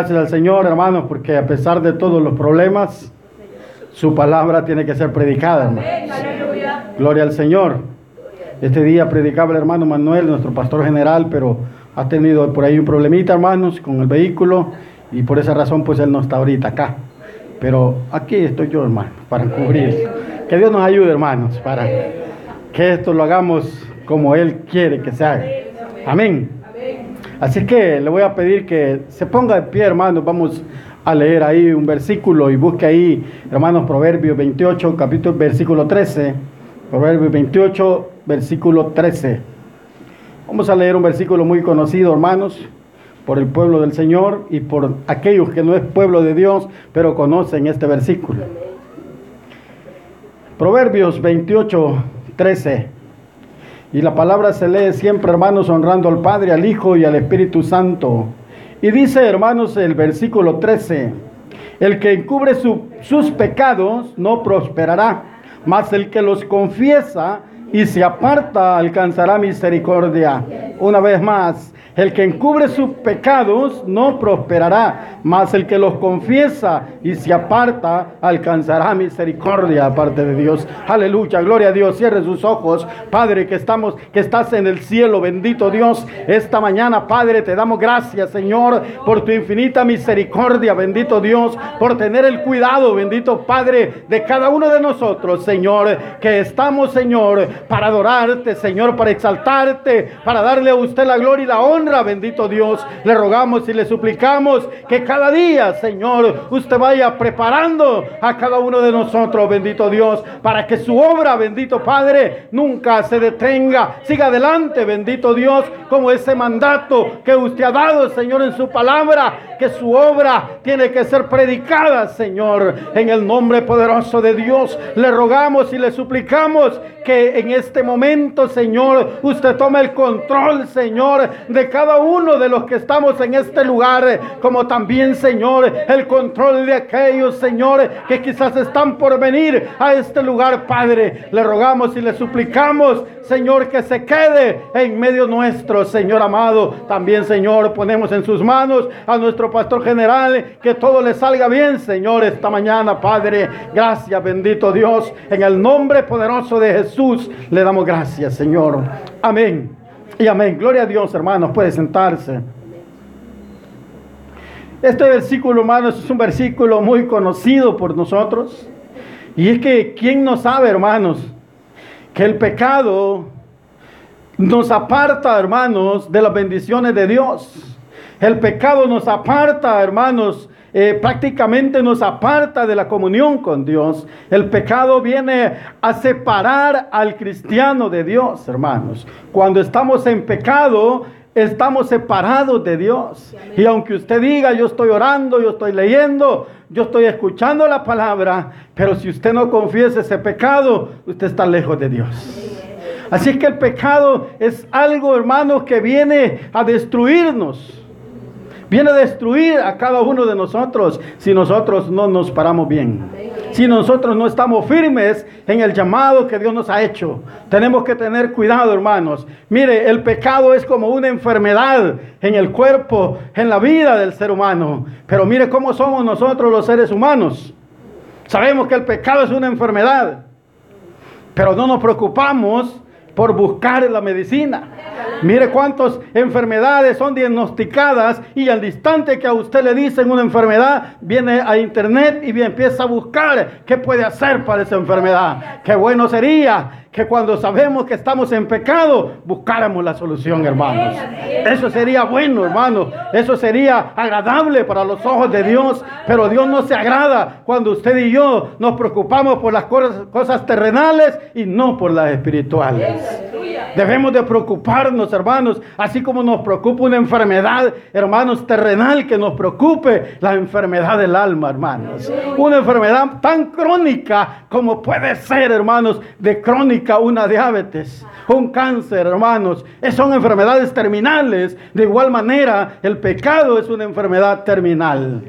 Gracias al Señor, hermanos, porque a pesar de todos los problemas, su palabra tiene que ser predicada, hermanos. Gloria al Señor. Este día predicaba el hermano Manuel, nuestro pastor general, pero ha tenido por ahí un problemita, hermanos, con el vehículo y por esa razón pues él no está ahorita acá. Pero aquí estoy yo, hermano, para cubrir. Que Dios nos ayude, hermanos, para que esto lo hagamos como Él quiere que se haga. Amén. Así que le voy a pedir que se ponga de pie, hermanos. Vamos a leer ahí un versículo y busque ahí, hermanos, Proverbios 28, capítulo, versículo 13. Proverbios 28, versículo 13. Vamos a leer un versículo muy conocido, hermanos, por el pueblo del Señor y por aquellos que no es pueblo de Dios, pero conocen este versículo. Proverbios 28, 13. Y la palabra se lee siempre, hermanos, honrando al Padre, al Hijo y al Espíritu Santo. Y dice, hermanos, el versículo 13, el que encubre sus pecados no prosperará, mas el que los confiesa y se aparta alcanzará misericordia. Una vez más, el que encubre sus pecados no prosperará, mas el que los confiesa y se aparta alcanzará misericordia aparte de Dios. Aleluya, gloria a Dios. Cierre sus ojos, Padre, que estamos que estás en el cielo, bendito Dios. Esta mañana, Padre, te damos gracias, Señor, por tu infinita misericordia, bendito Dios, por tener el cuidado, bendito Padre, de cada uno de nosotros, Señor, que estamos, Señor, para adorarte, Señor, para exaltarte, para darle usted la gloria y la honra bendito Dios. Le rogamos y le suplicamos que cada día, Señor, usted vaya preparando a cada uno de nosotros, bendito Dios, para que su obra, bendito Padre, nunca se detenga. Siga adelante, bendito Dios, como ese mandato que usted ha dado, Señor, en su palabra, que su obra tiene que ser predicada, Señor, en el nombre poderoso de Dios. Le rogamos y le suplicamos que en este momento, Señor, usted tome el control, Señor, de cada uno de los que estamos en este lugar, como también, Señor, el control de aquellos, Señor, que quizás están por venir a este lugar, Padre. Le rogamos y le suplicamos, Señor, que se quede en medio nuestro, Señor amado. También, Señor, ponemos en sus manos a nuestro pastor general, que todo le salga bien, Señor, esta mañana, Padre. Gracias, bendito Dios, en el nombre poderoso de Jesús, le damos gracias, Señor. Amén. Y amén. Gloria a Dios, hermanos. Puede sentarse. Este versículo, hermanos, es un versículo muy conocido por nosotros. Y es que, ¿quién no sabe, hermanos, que el pecado nos aparta, hermanos, de las bendiciones de Dios? El pecado nos aparta, hermanos, eh, prácticamente nos aparta de la comunión con Dios. El pecado viene a separar al cristiano de Dios, hermanos. Cuando estamos en pecado, estamos separados de Dios. Y aunque usted diga, yo estoy orando, yo estoy leyendo, yo estoy escuchando la palabra, pero si usted no confiesa ese pecado, usted está lejos de Dios. Así que el pecado es algo, hermanos, que viene a destruirnos. Viene a destruir a cada uno de nosotros si nosotros no nos paramos bien. Si nosotros no estamos firmes en el llamado que Dios nos ha hecho. Tenemos que tener cuidado, hermanos. Mire, el pecado es como una enfermedad en el cuerpo, en la vida del ser humano. Pero mire cómo somos nosotros los seres humanos. Sabemos que el pecado es una enfermedad. Pero no nos preocupamos por buscar la medicina. Mire cuántas enfermedades son diagnosticadas y al instante que a usted le dicen una enfermedad, viene a internet y empieza a buscar qué puede hacer para esa enfermedad. Qué bueno sería que cuando sabemos que estamos en pecado, buscáramos la solución, hermanos. Eso sería bueno, hermanos. Eso sería agradable para los ojos de Dios. Pero Dios no se agrada cuando usted y yo nos preocupamos por las cosas, terrenales y no por las espirituales. Debemos de preocuparnos, hermanos, así como nos preocupa una enfermedad, hermanos, terrenal, que nos preocupe la enfermedad del alma, hermanos. Una enfermedad tan crónica como puede ser, hermanos, de crónica una diabetes, un cáncer, hermanos. Son enfermedades terminales. De igual manera, el pecado es una enfermedad terminal.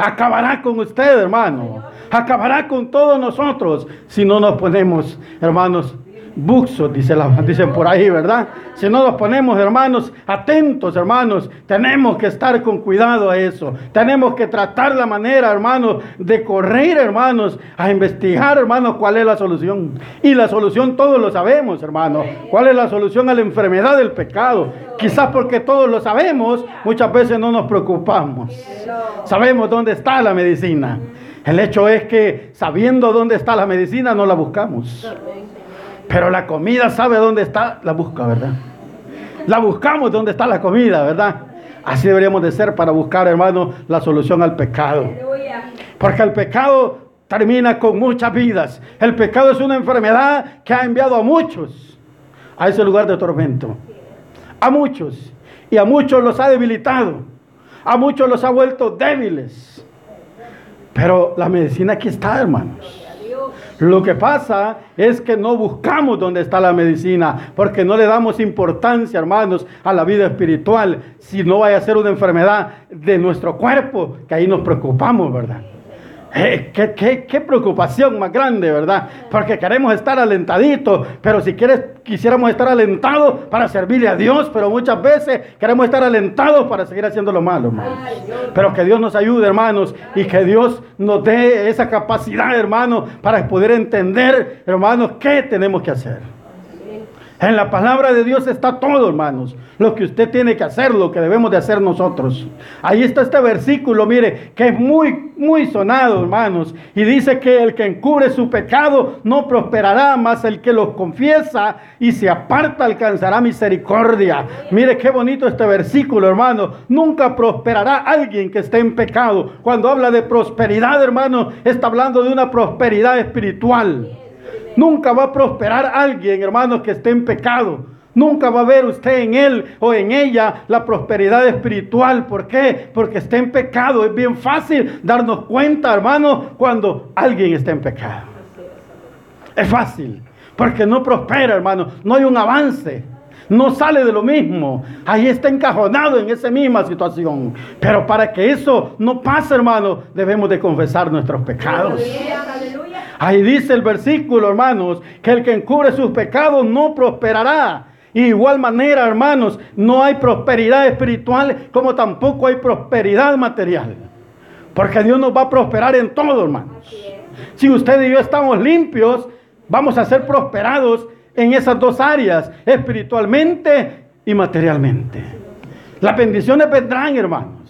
Acabará con usted, hermano. Acabará con todos nosotros si no nos ponemos, hermanos, buxos, dice la, dicen por ahí, ¿verdad? Si no nos ponemos, hermanos, atentos, hermanos, tenemos que estar con cuidado a eso. Tenemos que tratar la manera, hermanos, de correr, hermanos, a investigar, hermanos, cuál es la solución. Y la solución todos lo sabemos, hermanos. ¿Cuál es la solución a la enfermedad del pecado? Quizás porque todos lo sabemos, muchas veces no nos preocupamos. Sabemos dónde está la medicina. El hecho es que sabiendo dónde está la medicina no la buscamos. Pero la comida sabe dónde está, la busca, ¿verdad? La buscamos dónde está la comida, ¿verdad? Así deberíamos de ser para buscar, hermano, la solución al pecado. Porque el pecado termina con muchas vidas. El pecado es una enfermedad que ha enviado a muchos a ese lugar de tormento. A muchos. Y a muchos los ha debilitado. A muchos los ha vuelto débiles. Pero la medicina aquí está, hermanos. Lo que pasa es que no buscamos dónde está la medicina, porque no le damos importancia, hermanos, a la vida espiritual, si no vaya a ser una enfermedad de nuestro cuerpo, que ahí nos preocupamos, ¿verdad? Eh, qué, preocupación más grande, ¿verdad? Porque queremos estar alentaditos, pero si quieres, quisiéramos estar alentados para servirle a Dios, pero muchas veces queremos estar alentados para seguir haciendo lo malo, hermanos. Pero que Dios nos ayude, hermanos, y que Dios nos dé esa capacidad, hermanos, para poder entender, hermanos, qué tenemos que hacer. En la palabra de Dios está todo, hermanos. Lo que usted tiene que hacer, lo que debemos de hacer nosotros. Ahí está este versículo, mire, que es muy, muy sonado, hermanos. Y dice que el que encubre su pecado no prosperará, más el que los confiesa y se aparta alcanzará misericordia. Mire qué bonito este versículo, hermano. Nunca prosperará alguien que esté en pecado. Cuando habla de prosperidad, hermano, está hablando de una prosperidad espiritual. Nunca va a prosperar alguien, hermanos, que esté en pecado. Nunca va a ver usted en él o en ella la prosperidad espiritual. ¿Por qué? Porque está en pecado. Es bien fácil darnos cuenta, hermanos, cuando alguien está en pecado. Es fácil. Porque no prospera, hermano. No hay un avance. No sale de lo mismo. Ahí está encajonado en esa misma situación. Pero para que eso no pase, hermano, debemos de confesar nuestros pecados. Ahí dice el versículo, hermanos, que el que encubre sus pecados no prosperará. Y igual manera, hermanos, no hay prosperidad espiritual como tampoco hay prosperidad material. Porque Dios nos va a prosperar en todo, hermanos. Si usted y yo estamos limpios, vamos a ser prosperados en esas dos áreas, espiritualmente y materialmente. Las bendiciones vendrán, hermanos.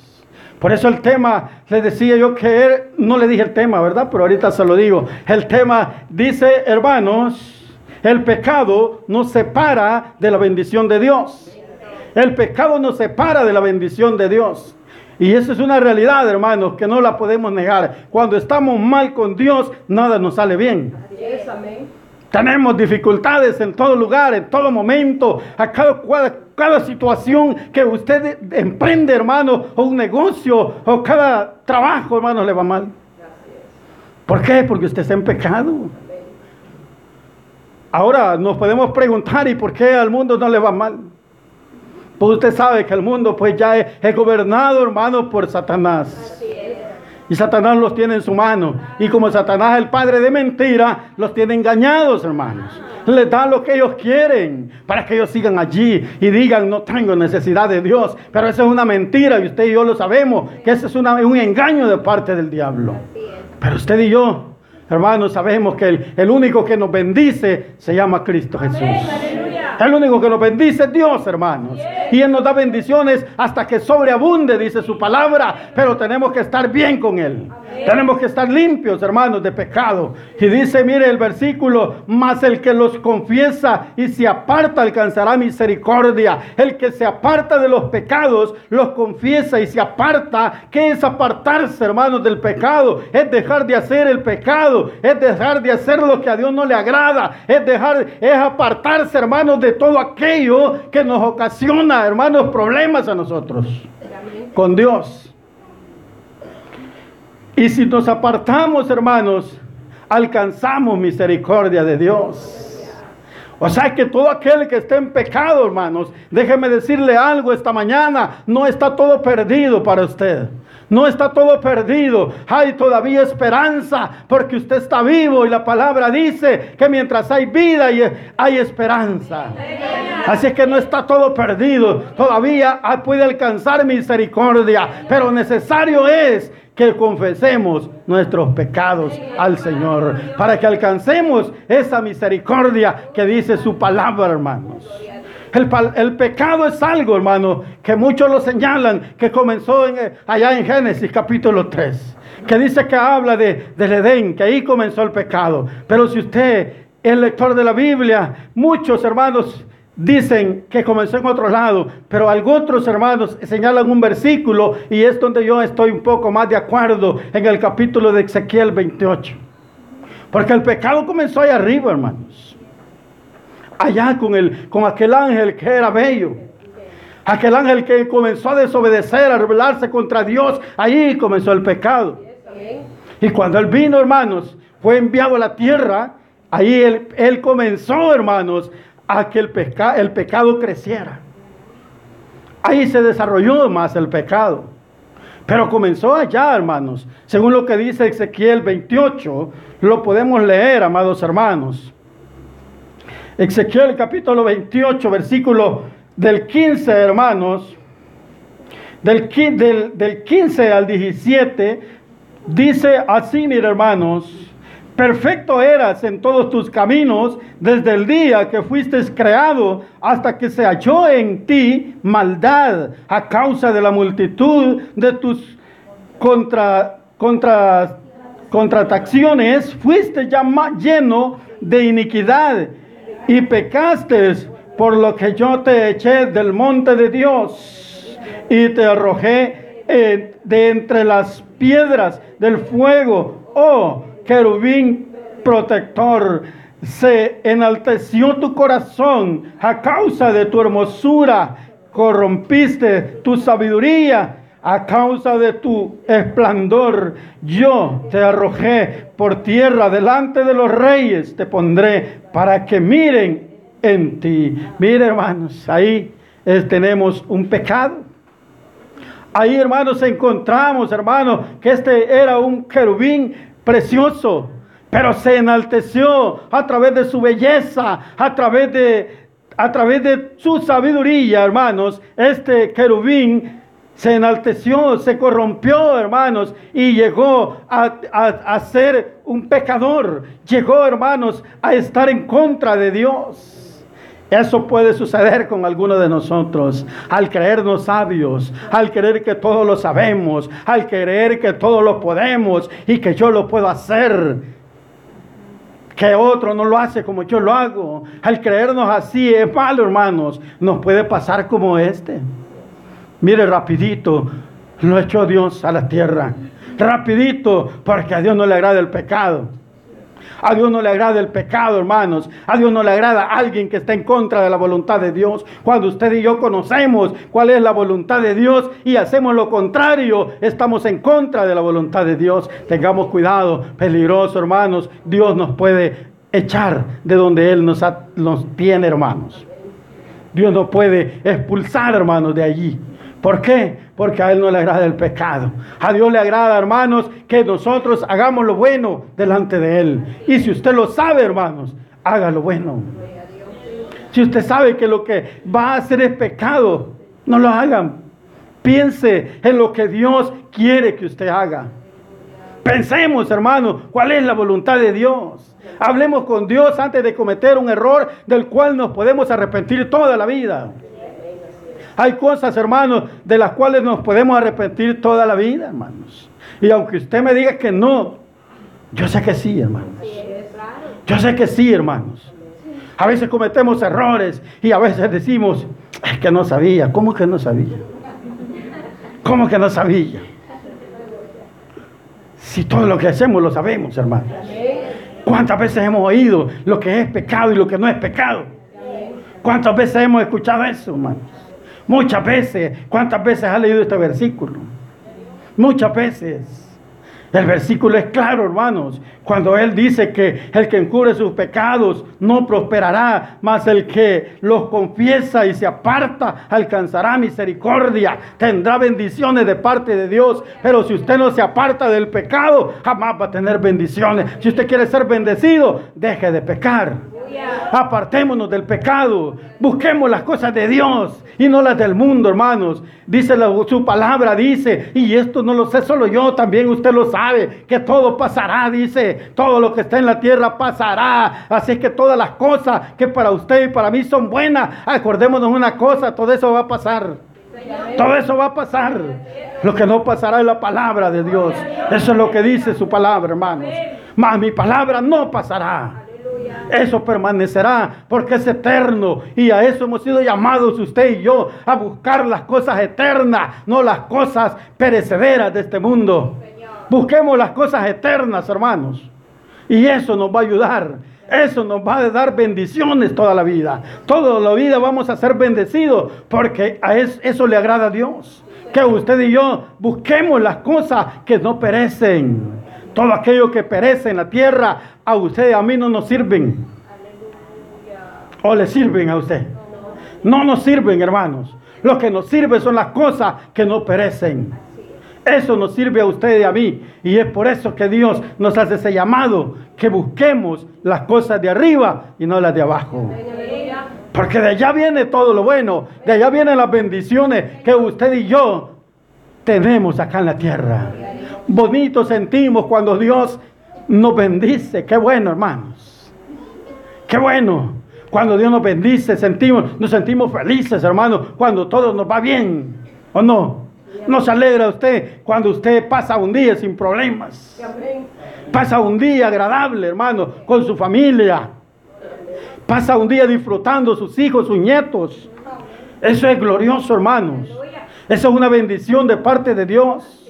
Por eso el tema, le decía yo que no le dije el tema, ¿verdad? Pero ahorita se lo digo. El tema dice, hermanos, el pecado nos separa de la bendición de Dios. El pecado nos separa de la bendición de Dios. Y eso es una realidad, hermanos, que no la podemos negar. Cuando estamos mal con Dios, nada nos sale bien. Tenemos dificultades en todo lugar, en todo momento, a cada, cada situación que usted emprende, hermano, o un negocio, o cada trabajo, hermano, le va mal. ¿Por qué? Porque usted está en pecado. Ahora nos podemos preguntar, ¿y por qué al mundo no le va mal? Pues usted sabe que el mundo pues ya es, gobernado, hermano, por Satanás. Y Satanás los tiene en su mano. Y como Satanás es el padre de mentira, los tiene engañados, hermanos les da lo que ellos quieren para que ellos sigan allí y digan, no tengo necesidad de Dios. Pero eso es una mentira y usted y yo lo sabemos, que eso es un engaño de parte del diablo. Pero usted y yo, hermanos, sabemos que el, el único que nos bendice se llama Cristo Jesús. El único que nos bendice es Dios, hermanos. Y Él nos da bendiciones hasta que sobreabunde, dice su palabra. Pero tenemos que estar bien con Él. Tenemos que estar limpios, hermanos, de pecado. Y dice, mire el versículo, más el que los confiesa y se aparta alcanzará misericordia. El que se aparta de los pecados, los confiesa y se aparta. ¿Qué es apartarse, hermanos, del pecado? Es dejar de hacer el pecado. Es dejar de hacer lo que a Dios no le agrada. Es dejar, es apartarse, hermanos, de todo aquello que nos ocasiona, hermanos, problemas a nosotros. Con Dios. Y si nos apartamos, hermanos, alcanzamos misericordia de Dios. O sea que todo aquel que esté en pecado, hermanos, déjeme decirle algo esta mañana, no está todo perdido para usted. No está todo perdido. Hay todavía esperanza porque usted está vivo y la palabra dice que mientras hay vida hay esperanza. Así es que no está todo perdido. Todavía puede alcanzar misericordia. Pero necesario es que confesemos nuestros pecados al Señor, para que alcancemos esa misericordia que dice su palabra, hermanos. El, pecado es algo, hermano, que muchos lo señalan, que comenzó eh, allá en Génesis capítulo 3, que dice que habla de, del Edén, que ahí comenzó el pecado. Pero si usted es lector de la Biblia, muchos hermanos dicen que comenzó en otro lado, pero algunos hermanos señalan un versículo y es donde yo estoy un poco más de acuerdo en el capítulo de Ezequiel 28. Porque el pecado comenzó ahí arriba, hermanos. Allá con, el, con aquel ángel que era bello. Aquel ángel que comenzó a desobedecer, a rebelarse contra Dios. Ahí comenzó el pecado. Y cuando él vino, hermanos, fue enviado a la tierra. Ahí él, él comenzó, hermanos, a que el, el pecado creciera. Ahí se desarrolló más el pecado. Pero comenzó allá, hermanos. Según lo que dice Ezequiel 28, lo podemos leer, amados hermanos. Ezequiel capítulo 28, versículo del 15, hermanos. Del, del, del 15 al 17, dice así, mis hermanos. Perfecto eras en todos tus caminos desde el día que fuiste creado hasta que se halló en ti maldad a causa de la multitud de tus contra, contra, contrataciones. Fuiste ya lleno de iniquidad y pecaste por lo que yo te eché del monte de Dios y te arrojé de entre las piedras del fuego. Oh, querubín protector, se enalteció tu corazón a causa de tu hermosura, corrompiste tu sabiduría a causa de tu esplendor. Yo te arrojé por tierra delante de los reyes, te pondré para que miren en ti. Mire hermanos, ahí tenemos un pecado. Ahí hermanos encontramos, hermanos, que este era un querubín precioso, pero se enalteció a través de su belleza, a través de, a través de su sabiduría, hermanos. Este querubín se enalteció, se corrompió, hermanos, y llegó a, a, ser un pecador. Llegó, hermanos, a estar en contra de Dios. Eso puede suceder con algunos de nosotros al creernos sabios, al creer que todo lo sabemos, al creer que todo lo podemos y que yo lo puedo hacer, que otro no lo hace como yo lo hago. Al creernos así es malo, hermanos. Nos puede pasar como este. Mire, rapidito, lo echó Dios a la tierra. Rapidito, porque a Dios no le agrada el pecado. A Dios no le agrada el pecado, hermanos. A Dios no le agrada alguien que está en contra de la voluntad de Dios. Cuando usted y yo conocemos cuál es la voluntad de Dios y hacemos lo contrario, estamos en contra de la voluntad de Dios. Tengamos cuidado, peligroso, hermanos. Dios nos puede echar de donde Él nos, nos tiene, hermanos. Dios nos puede expulsar, hermanos, de allí. ¿Por qué? Porque a Él no le agrada el pecado. A Dios le agrada, hermanos, que nosotros hagamos lo bueno delante de Él. Y si usted lo sabe, hermanos, haga lo bueno. Si usted sabe que lo que va a hacer es pecado, no lo hagan. Piense en lo que Dios quiere que usted haga. Pensemos, hermanos, cuál es la voluntad de Dios. Hablemos con Dios antes de cometer un error del cual nos podemos arrepentir toda la vida. Hay cosas, hermanos, de las cuales nos podemos arrepentir toda la vida, hermanos. Y aunque usted me diga que no, yo sé que sí, hermanos. Yo sé que sí, hermanos. A veces cometemos errores y a veces decimos, es que no sabía. ¿Cómo que no sabía? ¿Cómo que no sabía? Si todo lo que hacemos lo sabemos, hermanos. ¿Cuántas veces hemos oído lo que es pecado y lo que no es pecado? ¿Cuántas veces hemos escuchado eso, hermanos? Muchas veces. ¿Cuántas veces ha leído este versículo? Muchas veces. El versículo es claro, hermanos, cuando Él dice que el que encubre sus pecados no prosperará, mas el que los confiesa y se aparta alcanzará misericordia, tendrá bendiciones de parte de Dios. Pero si usted no se aparta del pecado, jamás va a tener bendiciones. Si usted quiere ser bendecido, deje de pecar. Apartémonos del pecado. Busquemos las cosas de Dios y no las del mundo, hermanos. Dice su palabra, dice, y esto no lo sé solo yo, también usted lo sabe, que todo pasará, dice, todo lo que está en la tierra pasará. Así que todas las cosas que para usted y para mí son buenas, acordémonos una cosa, todo eso va a pasar. Todo eso va a pasar. Lo que no pasará es la palabra de Dios. Eso es lo que dice su palabra, hermanos. Mas mi palabra no pasará. Eso permanecerá porque es eterno. Y a eso hemos sido llamados usted y yo, a buscar las cosas eternas, no las cosas perecederas de este mundo. Busquemos las cosas eternas, hermanos. Y eso nos va a ayudar. Eso nos va a dar bendiciones toda la vida. Toda la vida vamos a ser bendecidos porque a eso, eso le agrada a Dios. Que usted y yo busquemos las cosas que no perecen. Todo aquello que perece en la tierra, a usted y a mí no nos sirven. O le sirven a usted. No nos sirven, hermanos. Lo que nos sirve son las cosas que no perecen. Eso nos sirve a usted y a mí. Y es por eso que Dios nos hace ese llamado, que busquemos las cosas de arriba y no las de abajo. Porque de allá viene todo lo bueno, de allá vienen las bendiciones que usted y yo tenemos acá en la tierra bonito sentimos cuando Dios nos bendice. Qué bueno, hermanos. Qué bueno. Cuando Dios nos bendice, sentimos, nos sentimos felices, hermanos, cuando todo nos va bien. ¿O no? Nos alegra usted cuando usted pasa un día sin problemas. Pasa un día agradable, hermano, con su familia. Pasa un día disfrutando sus hijos, sus nietos. Eso es glorioso, hermanos. Eso es una bendición de parte de Dios.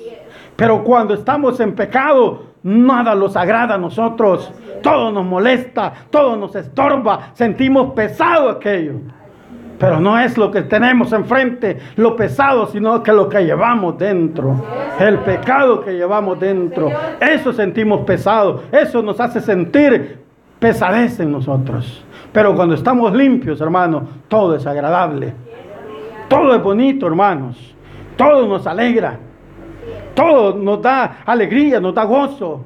Pero cuando estamos en pecado, nada nos agrada a nosotros. Todo nos molesta, todo nos estorba, sentimos pesado aquello. Pero no es lo que tenemos enfrente, lo pesado, sino que lo que llevamos dentro. El pecado que llevamos dentro. Eso sentimos pesado. Eso nos hace sentir pesadez en nosotros. Pero cuando estamos limpios, hermanos, todo es agradable. Todo es bonito, hermanos. Todo nos alegra. Todo nos da alegría, nos da gozo.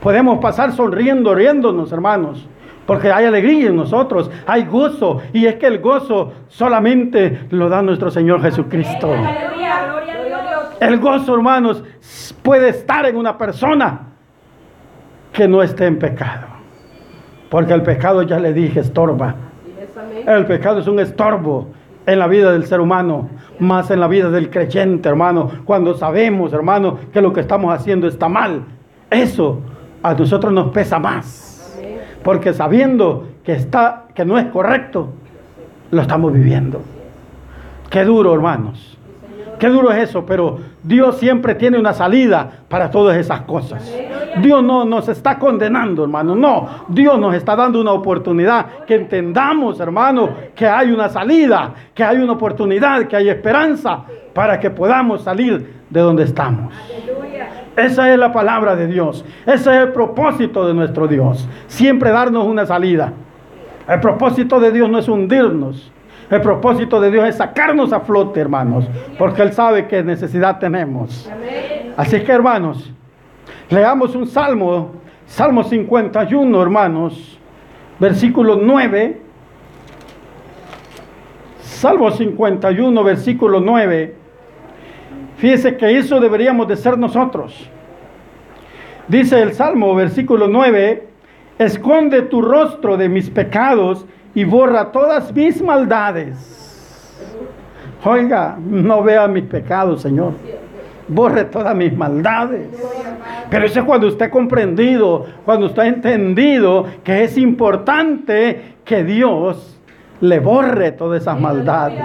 Podemos pasar sonriendo, riéndonos, hermanos. Porque hay alegría en nosotros, hay gozo. Y es que el gozo solamente lo da nuestro Señor Jesucristo. El gozo, hermanos, puede estar en una persona que no esté en pecado. Porque el pecado, ya le dije, estorba. El pecado es un estorbo en la vida del ser humano, más en la vida del creyente, hermano, cuando sabemos, hermano, que lo que estamos haciendo está mal. Eso a nosotros nos pesa más. Porque sabiendo que está que no es correcto, lo estamos viviendo. Qué duro, hermanos. Qué duro es eso, pero Dios siempre tiene una salida para todas esas cosas. Dios no nos está condenando, hermano. No, Dios nos está dando una oportunidad. Que entendamos, hermano, que hay una salida, que hay una oportunidad, que hay esperanza para que podamos salir de donde estamos. Esa es la palabra de Dios. Ese es el propósito de nuestro Dios. Siempre darnos una salida. El propósito de Dios no es hundirnos. El propósito de Dios es sacarnos a flote, hermanos, porque Él sabe qué necesidad tenemos. Así que, hermanos, leamos un salmo, Salmo 51, hermanos, versículo 9. Salmo 51, versículo 9. Fíjese que eso deberíamos de ser nosotros. Dice el Salmo, versículo 9, esconde tu rostro de mis pecados y borra todas mis maldades. Oiga, no vea mis pecados, Señor. Borre todas mis maldades. Pero eso es cuando usted ha comprendido, cuando usted ha entendido que es importante que Dios le borre todas esas maldades.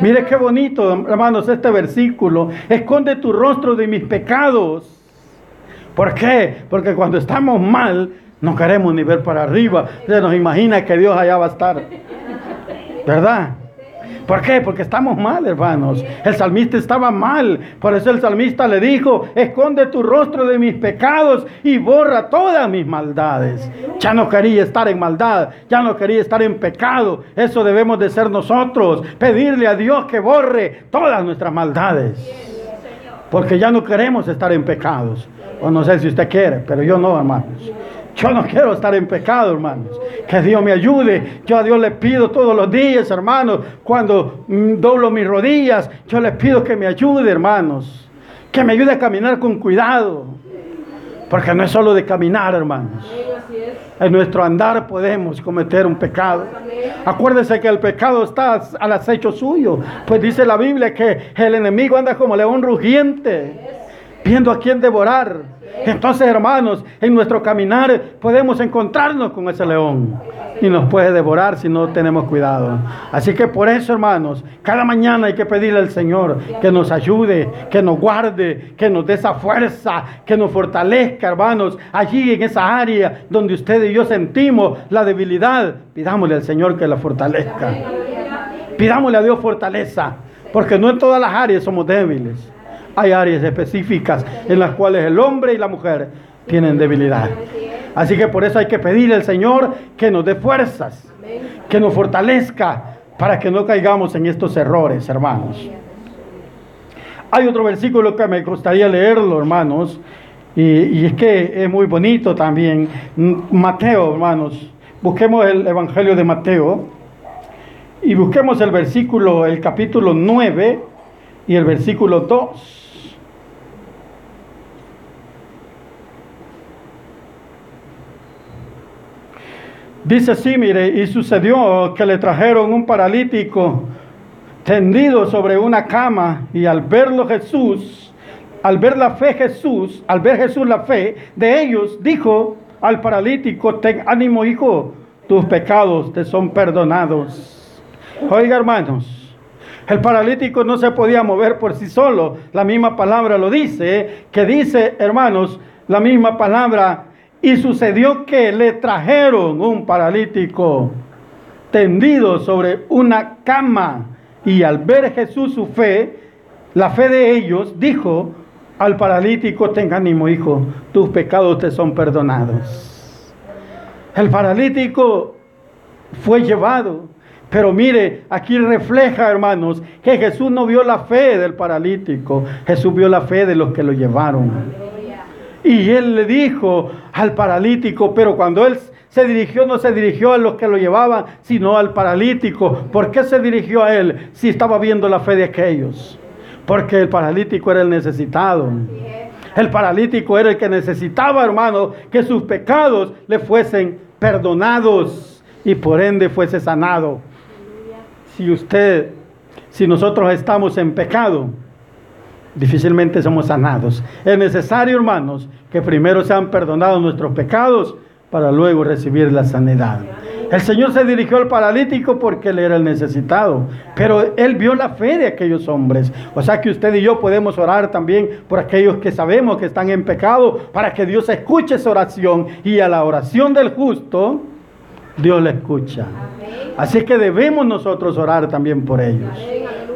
Mire qué bonito, hermanos, este versículo. Esconde tu rostro de mis pecados. ¿Por qué? Porque cuando estamos mal, no queremos ni ver para arriba. Se nos imagina que Dios allá va a estar. ¿Verdad? ¿Por qué? Porque estamos mal, hermanos. El salmista estaba mal. Por eso el salmista le dijo, esconde tu rostro de mis pecados y borra todas mis maldades. Ya no quería estar en maldad, ya no quería estar en pecado. Eso debemos de ser nosotros. Pedirle a Dios que borre todas nuestras maldades. Porque ya no queremos estar en pecados. O no sé si usted quiere, pero yo no, hermanos. Yo no quiero estar en pecado, hermanos. Que Dios me ayude. Yo a Dios le pido todos los días, hermanos, cuando mm, doblo mis rodillas, yo le pido que me ayude, hermanos. Que me ayude a caminar con cuidado. Porque no es solo de caminar, hermanos. En nuestro andar podemos cometer un pecado. Acuérdese que el pecado está al acecho suyo. Pues dice la Biblia que el enemigo anda como león rugiente, viendo a quién devorar. Entonces, hermanos, en nuestro caminar podemos encontrarnos con ese león y nos puede devorar si no tenemos cuidado. Así que por eso, hermanos, cada mañana hay que pedirle al Señor que nos ayude, que nos guarde, que nos dé esa fuerza, que nos fortalezca, hermanos, allí en esa área donde usted y yo sentimos la debilidad. Pidámosle al Señor que la fortalezca. Pidámosle a Dios fortaleza, porque no en todas las áreas somos débiles. Hay áreas específicas en las cuales el hombre y la mujer tienen debilidad. Así que por eso hay que pedirle al Señor que nos dé fuerzas, que nos fortalezca para que no caigamos en estos errores, hermanos. Hay otro versículo que me gustaría leerlo, hermanos, y, es que es muy bonito también. Mateo, hermanos, busquemos el Evangelio de Mateo y busquemos el versículo, el capítulo 9 y el versículo 2. Dice así, mire, y sucedió que le trajeron un paralítico tendido sobre una cama y al verlo Jesús, al ver la fe Jesús, al ver Jesús la fe de ellos, dijo al paralítico, ten ánimo hijo, tus pecados te son perdonados. Oiga hermanos, el paralítico no se podía mover por sí solo, la misma palabra lo dice, que dice hermanos, la misma palabra y sucedió que le trajeron un paralítico tendido sobre una cama. Y al ver Jesús su fe, la fe de ellos, dijo al paralítico, ten ánimo hijo, tus pecados te son perdonados. El paralítico fue llevado. Pero mire, aquí refleja, hermanos, que Jesús no vio la fe del paralítico, Jesús vio la fe de los que lo llevaron. Y él le dijo al paralítico, pero cuando él se dirigió, no se dirigió a los que lo llevaban, sino al paralítico. ¿Por qué se dirigió a él si estaba viendo la fe de aquellos? Porque el paralítico era el necesitado. El paralítico era el que necesitaba, hermano, que sus pecados le fuesen perdonados y por ende fuese sanado. Si usted, si nosotros estamos en pecado, difícilmente somos sanados. Es necesario, hermanos, que primero sean perdonados nuestros pecados para luego recibir la sanidad. El Señor se dirigió al paralítico porque él era el necesitado, pero él vio la fe de aquellos hombres. O sea que usted y yo podemos orar también por aquellos que sabemos que están en pecado, para que Dios escuche esa oración y a la oración del justo, Dios la escucha. Así que debemos nosotros orar también por ellos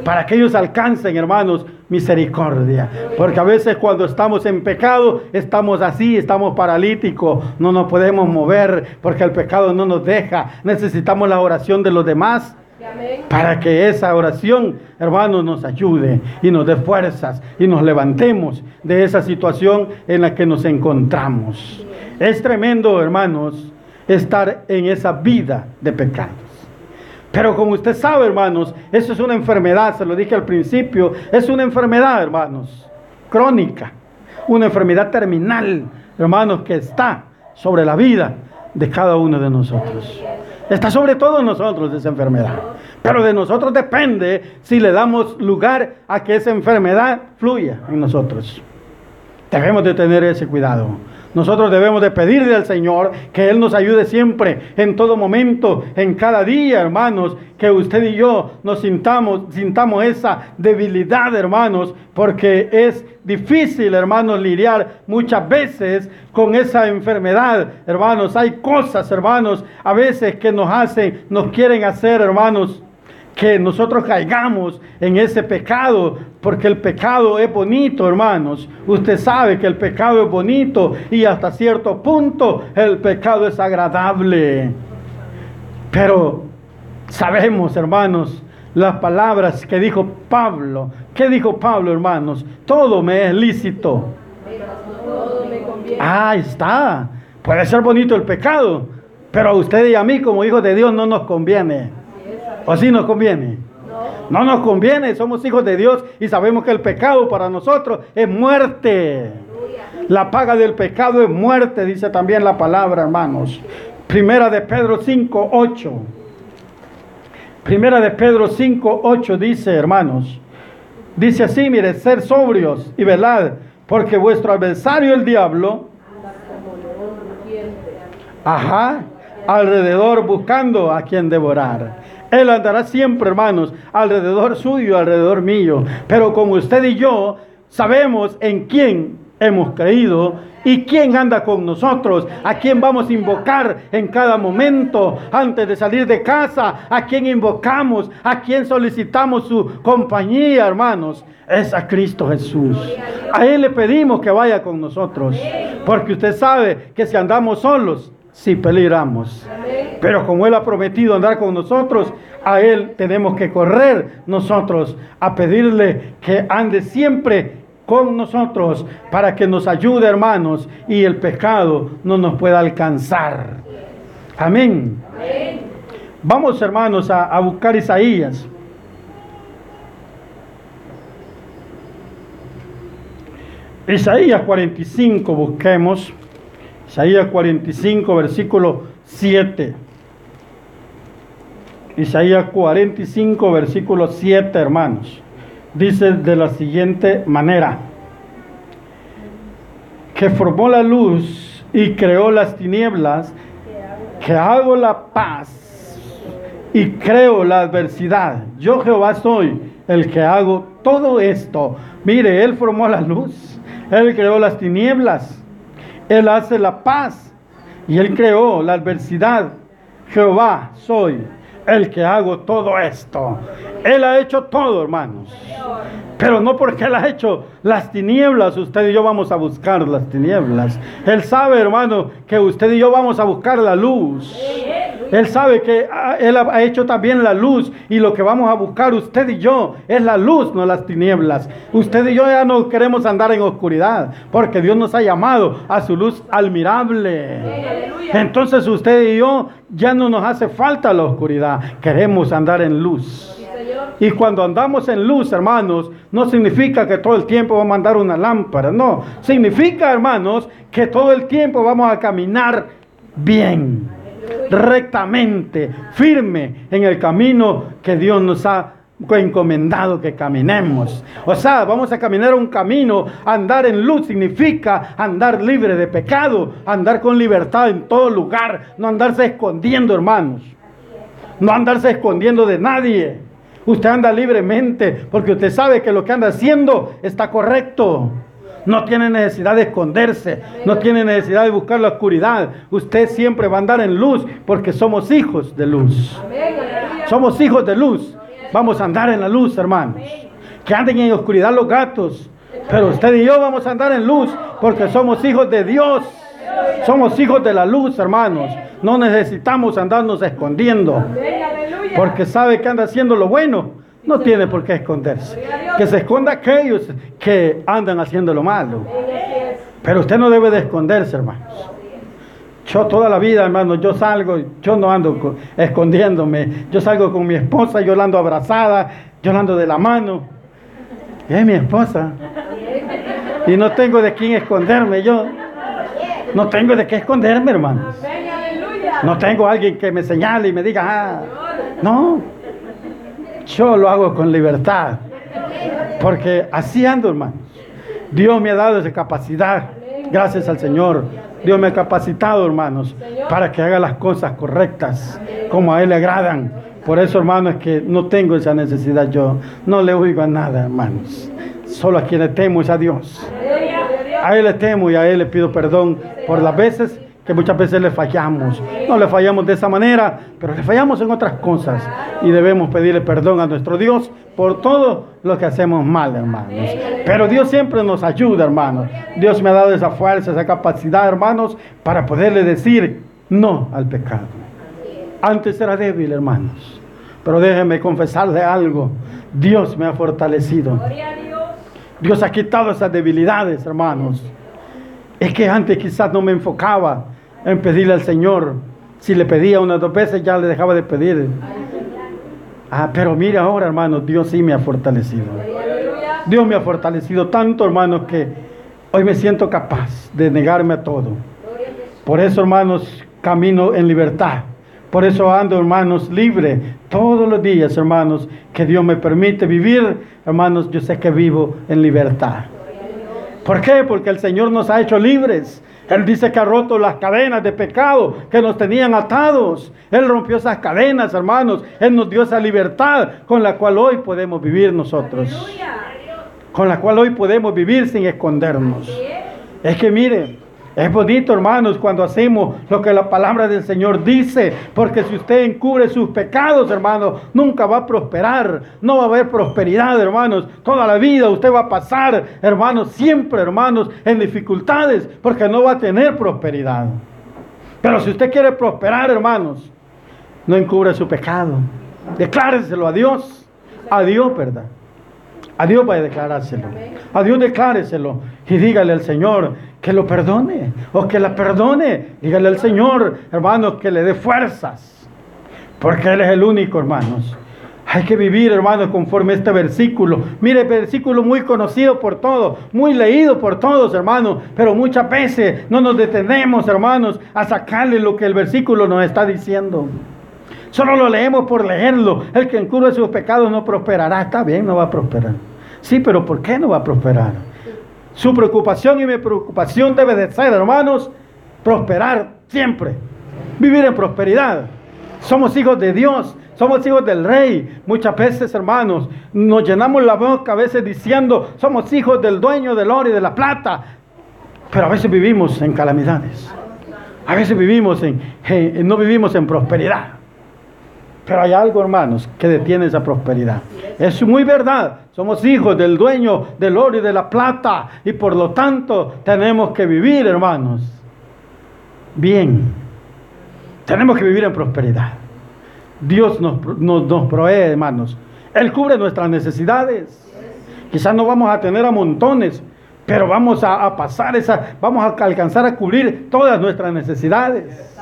para que ellos alcancen, hermanos, misericordia. Porque a veces cuando estamos en pecado, estamos así, estamos paralíticos, no nos podemos mover porque el pecado no nos deja. Necesitamos la oración de los demás. Para que esa oración, hermanos, nos ayude y nos dé fuerzas y nos levantemos de esa situación en la que nos encontramos. Es tremendo, hermanos, estar en esa vida de pecado. Pero como usted sabe, hermanos, eso es una enfermedad, se lo dije al principio, es una enfermedad, hermanos, crónica, una enfermedad terminal, hermanos, que está sobre la vida de cada uno de nosotros. Está sobre todos nosotros esa enfermedad. Pero de nosotros depende si le damos lugar a que esa enfermedad fluya en nosotros. Debemos de tener ese cuidado. Nosotros debemos de pedirle al Señor que Él nos ayude siempre, en todo momento, en cada día, hermanos, que usted y yo nos sintamos, sintamos esa debilidad, hermanos, porque es difícil, hermanos, lidiar muchas veces con esa enfermedad, hermanos. Hay cosas, hermanos, a veces que nos hacen, nos quieren hacer, hermanos, que nosotros caigamos en ese pecado, porque el pecado es bonito, hermanos. Usted sabe que el pecado es bonito y hasta cierto punto el pecado es agradable. Pero sabemos, hermanos, las palabras que dijo Pablo. ¿Qué dijo Pablo, hermanos? Todo me es lícito. Ahí está. Puede ser bonito el pecado, pero a usted y a mí como hijos de Dios no nos conviene. ¿O sí nos conviene? No nos conviene, somos hijos de Dios y sabemos que el pecado para nosotros es muerte. La paga del pecado es muerte, dice también la palabra, hermanos. Primera de Pedro 5, 8. Primera de Pedro 5, 8 dice, hermanos, dice así, mire, ser sobrios y velad, porque vuestro adversario el diablo, ajá, alrededor buscando a quien devorar. Él andará siempre, hermanos, alrededor suyo, alrededor mío. Pero como usted y yo sabemos en quién hemos creído ¿Y quién anda con nosotros? ¿A quién vamos a invocar en cada momento antes de salir de casa? ¿A quién invocamos? ¿A quién solicitamos su compañía, hermanos? Es a Cristo Jesús. A Él le pedimos que vaya con nosotros. Porque usted sabe que si andamos solos, sí peligramos. Pero como Él ha prometido andar con nosotros, a Él tenemos que correr nosotros a pedirle que ande siempre con nosotros para que nos ayude, hermanos, y el pecado no nos pueda alcanzar. Amén. Vamos, hermanos, a, a buscar Isaías. Isaías 45, busquemos. Isaías 45, versículo 7. Isaías 45, versículo 7, hermanos dice de la siguiente manera, que formó la luz y creó las tinieblas, que hago la paz y creo la adversidad. Yo Jehová soy el que hago todo esto. Mire, Él formó la luz, Él creó las tinieblas, Él hace la paz y Él creó la adversidad. Jehová soy el que hago todo esto. Él ha hecho todo, hermanos. Pero no porque Él ha hecho las tinieblas, usted y yo vamos a buscar las tinieblas. Él sabe, hermano, que usted y yo vamos a buscar la luz. Él sabe que ah, Él ha hecho también la luz y lo que vamos a buscar usted y yo es la luz, no las tinieblas. Usted y yo ya no queremos andar en oscuridad porque Dios nos ha llamado a su luz admirable. Entonces usted y yo ya no nos hace falta la oscuridad, queremos andar en luz. Y cuando andamos en luz, hermanos, no significa que todo el tiempo vamos a andar una lámpara, no. Significa, hermanos, que todo el tiempo vamos a caminar bien rectamente, firme en el camino que Dios nos ha encomendado que caminemos. O sea, vamos a caminar un camino, andar en luz significa andar libre de pecado, andar con libertad en todo lugar, no andarse escondiendo, hermanos. No andarse escondiendo de nadie. Usted anda libremente porque usted sabe que lo que anda haciendo está correcto. No tiene necesidad de esconderse, no tiene necesidad de buscar la oscuridad. Usted siempre va a andar en luz porque somos hijos de luz. Somos hijos de luz. Vamos a andar en la luz, hermanos. Que anden en oscuridad los gatos. Pero usted y yo vamos a andar en luz porque somos hijos de Dios. Somos hijos de la luz, hermanos. No necesitamos andarnos escondiendo. Porque sabe que anda haciendo lo bueno no tiene por qué esconderse. Que se esconda aquellos que andan haciendo lo malo. Pero usted no debe de esconderse, hermanos. Yo toda la vida, hermano, yo salgo, yo no ando escondiéndome. Yo salgo con mi esposa, yo ando abrazada, yo ando de la mano. Es mi esposa. Y no tengo de quién esconderme yo. No tengo de qué esconderme, hermanos. No tengo alguien que me señale y me diga, ah, no. Yo lo hago con libertad. Porque así ando, hermanos. Dios me ha dado esa capacidad. Gracias al Señor. Dios me ha capacitado, hermanos, para que haga las cosas correctas, como a Él le agradan. Por eso, hermanos, es que no tengo esa necesidad yo. No le oigo a nada, hermanos. Solo a quien le temo es a Dios. A Él le temo y a Él le pido perdón por las veces que muchas veces le fallamos. No le fallamos de esa manera, pero le fallamos en otras cosas. Y debemos pedirle perdón a nuestro Dios por todo lo que hacemos mal, hermanos. Pero Dios siempre nos ayuda, hermanos. Dios me ha dado esa fuerza, esa capacidad, hermanos, para poderle decir no al pecado. Antes era débil, hermanos. Pero déjenme confesarle algo. Dios me ha fortalecido. Dios ha quitado esas debilidades, hermanos. Es que antes quizás no me enfocaba en pedirle al Señor. Si le pedía unas dos veces ya le dejaba de pedir. Ah, pero mire ahora, hermanos, Dios sí me ha fortalecido. Dios me ha fortalecido tanto, hermanos, que hoy me siento capaz de negarme a todo. Por eso, hermanos, camino en libertad. Por eso ando, hermanos, libre todos los días, hermanos, que Dios me permite vivir. Hermanos, yo sé que vivo en libertad. ¿Por qué? Porque el Señor nos ha hecho libres. Él dice que ha roto las cadenas de pecado que nos tenían atados. Él rompió esas cadenas, hermanos. Él nos dio esa libertad con la cual hoy podemos vivir nosotros. Con la cual hoy podemos vivir sin escondernos. Es que mire, es bonito, hermanos, cuando hacemos lo que la palabra del Señor dice, porque si usted encubre sus pecados, hermanos, nunca va a prosperar, no va a haber prosperidad, hermanos. Toda la vida usted va a pasar, hermanos, siempre, hermanos, en dificultades, porque no va a tener prosperidad. Pero si usted quiere prosperar, hermanos, no encubre su pecado. Decláreselo a Dios, a Dios, ¿verdad? A Dios va a declarárselo. A Dios decláreselo y dígale al Señor, que lo perdone o que la perdone. Dígale al Señor, hermanos, que le dé fuerzas. Porque Él es el único, hermanos. Hay que vivir, hermanos, conforme este versículo. Mire, versículo muy conocido por todos, muy leído por todos, hermanos. Pero muchas veces no nos detenemos, hermanos, a sacarle lo que el versículo nos está diciendo. Solo lo leemos por leerlo. El que encubre sus pecados no prosperará. Está bien, no va a prosperar. Sí, pero ¿por qué no va a prosperar? Su preocupación y mi preocupación debe de ser, hermanos, prosperar siempre. Vivir en prosperidad. Somos hijos de Dios, somos hijos del rey. Muchas veces, hermanos, nos llenamos la boca a veces diciendo, somos hijos del dueño del oro y de la plata. Pero a veces vivimos en calamidades. A veces vivimos en, no vivimos en prosperidad. Pero hay algo, hermanos, que detiene esa prosperidad. Es muy verdad. Somos hijos del dueño del oro y de la plata. Y por lo tanto tenemos que vivir, hermanos, bien. Tenemos que vivir en prosperidad. Dios nos, nos, provee, hermanos. Él cubre nuestras necesidades. Quizás no vamos a tener a montones, pero vamos a, a pasar esa, vamos a alcanzar a cubrir todas nuestras necesidades.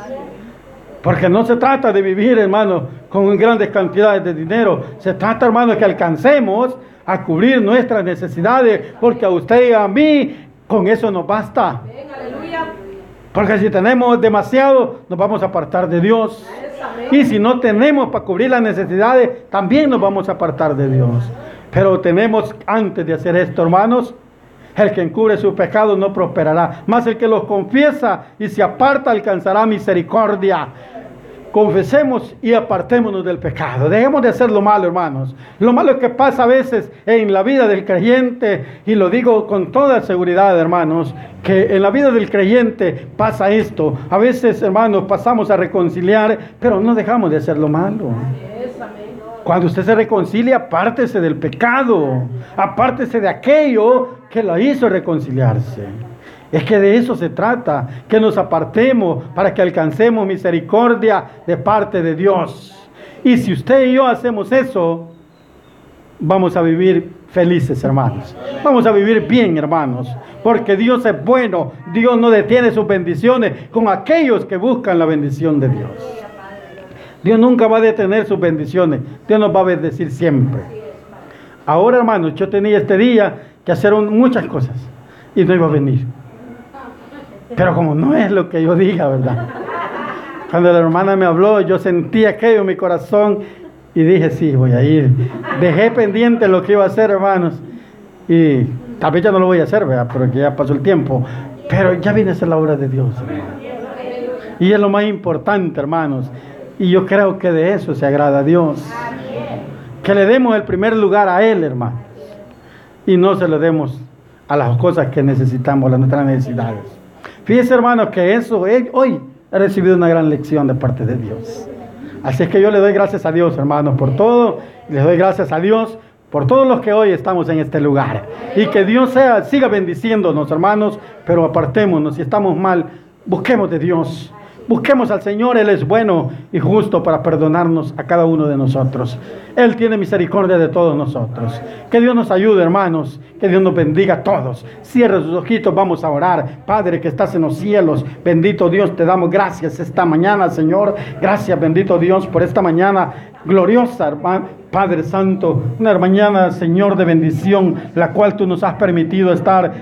Porque no se trata de vivir, hermano, con grandes cantidades de dinero. Se trata, hermano, que alcancemos a cubrir nuestras necesidades. Porque a usted y a mí, con eso nos basta. Porque si tenemos demasiado, nos vamos a apartar de Dios. Y si no tenemos para cubrir las necesidades, también nos vamos a apartar de Dios. Pero tenemos, antes de hacer esto, hermanos, el que encubre sus pecados no prosperará, mas el que los confiesa y se aparta alcanzará misericordia confesemos y apartémonos del pecado. Dejemos de hacer lo malo, hermanos. Lo malo que pasa a veces en la vida del creyente, y lo digo con toda seguridad, hermanos, que en la vida del creyente pasa esto. A veces, hermanos, pasamos a reconciliar, pero no dejamos de hacer lo malo. Cuando usted se reconcilia, apártese del pecado, apártese de aquello que lo hizo reconciliarse. Es que de eso se trata, que nos apartemos para que alcancemos misericordia de parte de Dios. Y si usted y yo hacemos eso, vamos a vivir felices, hermanos. Vamos a vivir bien, hermanos. Porque Dios es bueno. Dios no detiene sus bendiciones con aquellos que buscan la bendición de Dios. Dios nunca va a detener sus bendiciones. Dios nos va a bendecir siempre. Ahora, hermanos, yo tenía este día que hacer muchas cosas y no iba a venir. Pero como no es lo que yo diga, ¿verdad? Cuando la hermana me habló, yo sentí aquello en mi corazón y dije, sí, voy a ir. Dejé pendiente lo que iba a hacer, hermanos. Y tal vez ya no lo voy a hacer, ¿verdad? Porque ya pasó el tiempo. Pero ya viene a ser la obra de Dios. Y es lo más importante, hermanos. Y yo creo que de eso se agrada a Dios. Que le demos el primer lugar a Él, hermanos. Y no se lo demos a las cosas que necesitamos, a nuestras necesidades. Fíjese, hermanos, que eso eh, hoy he recibido una gran lección de parte de Dios. Así es que yo le doy gracias a Dios, hermanos, por todo. Le doy gracias a Dios por todos los que hoy estamos en este lugar. Y que Dios sea, siga bendiciéndonos, hermanos, pero apartémonos. Si estamos mal, busquemos de Dios. Busquemos al Señor, Él es bueno y justo para perdonarnos a cada uno de nosotros. Él tiene misericordia de todos nosotros. Que Dios nos ayude, hermanos. Que Dios nos bendiga a todos. Cierre sus ojitos, vamos a orar. Padre que estás en los cielos, bendito Dios, te damos gracias esta mañana, Señor. Gracias, bendito Dios, por esta mañana gloriosa, hermano. Padre Santo, una mañana, Señor, de bendición, la cual tú nos has permitido estar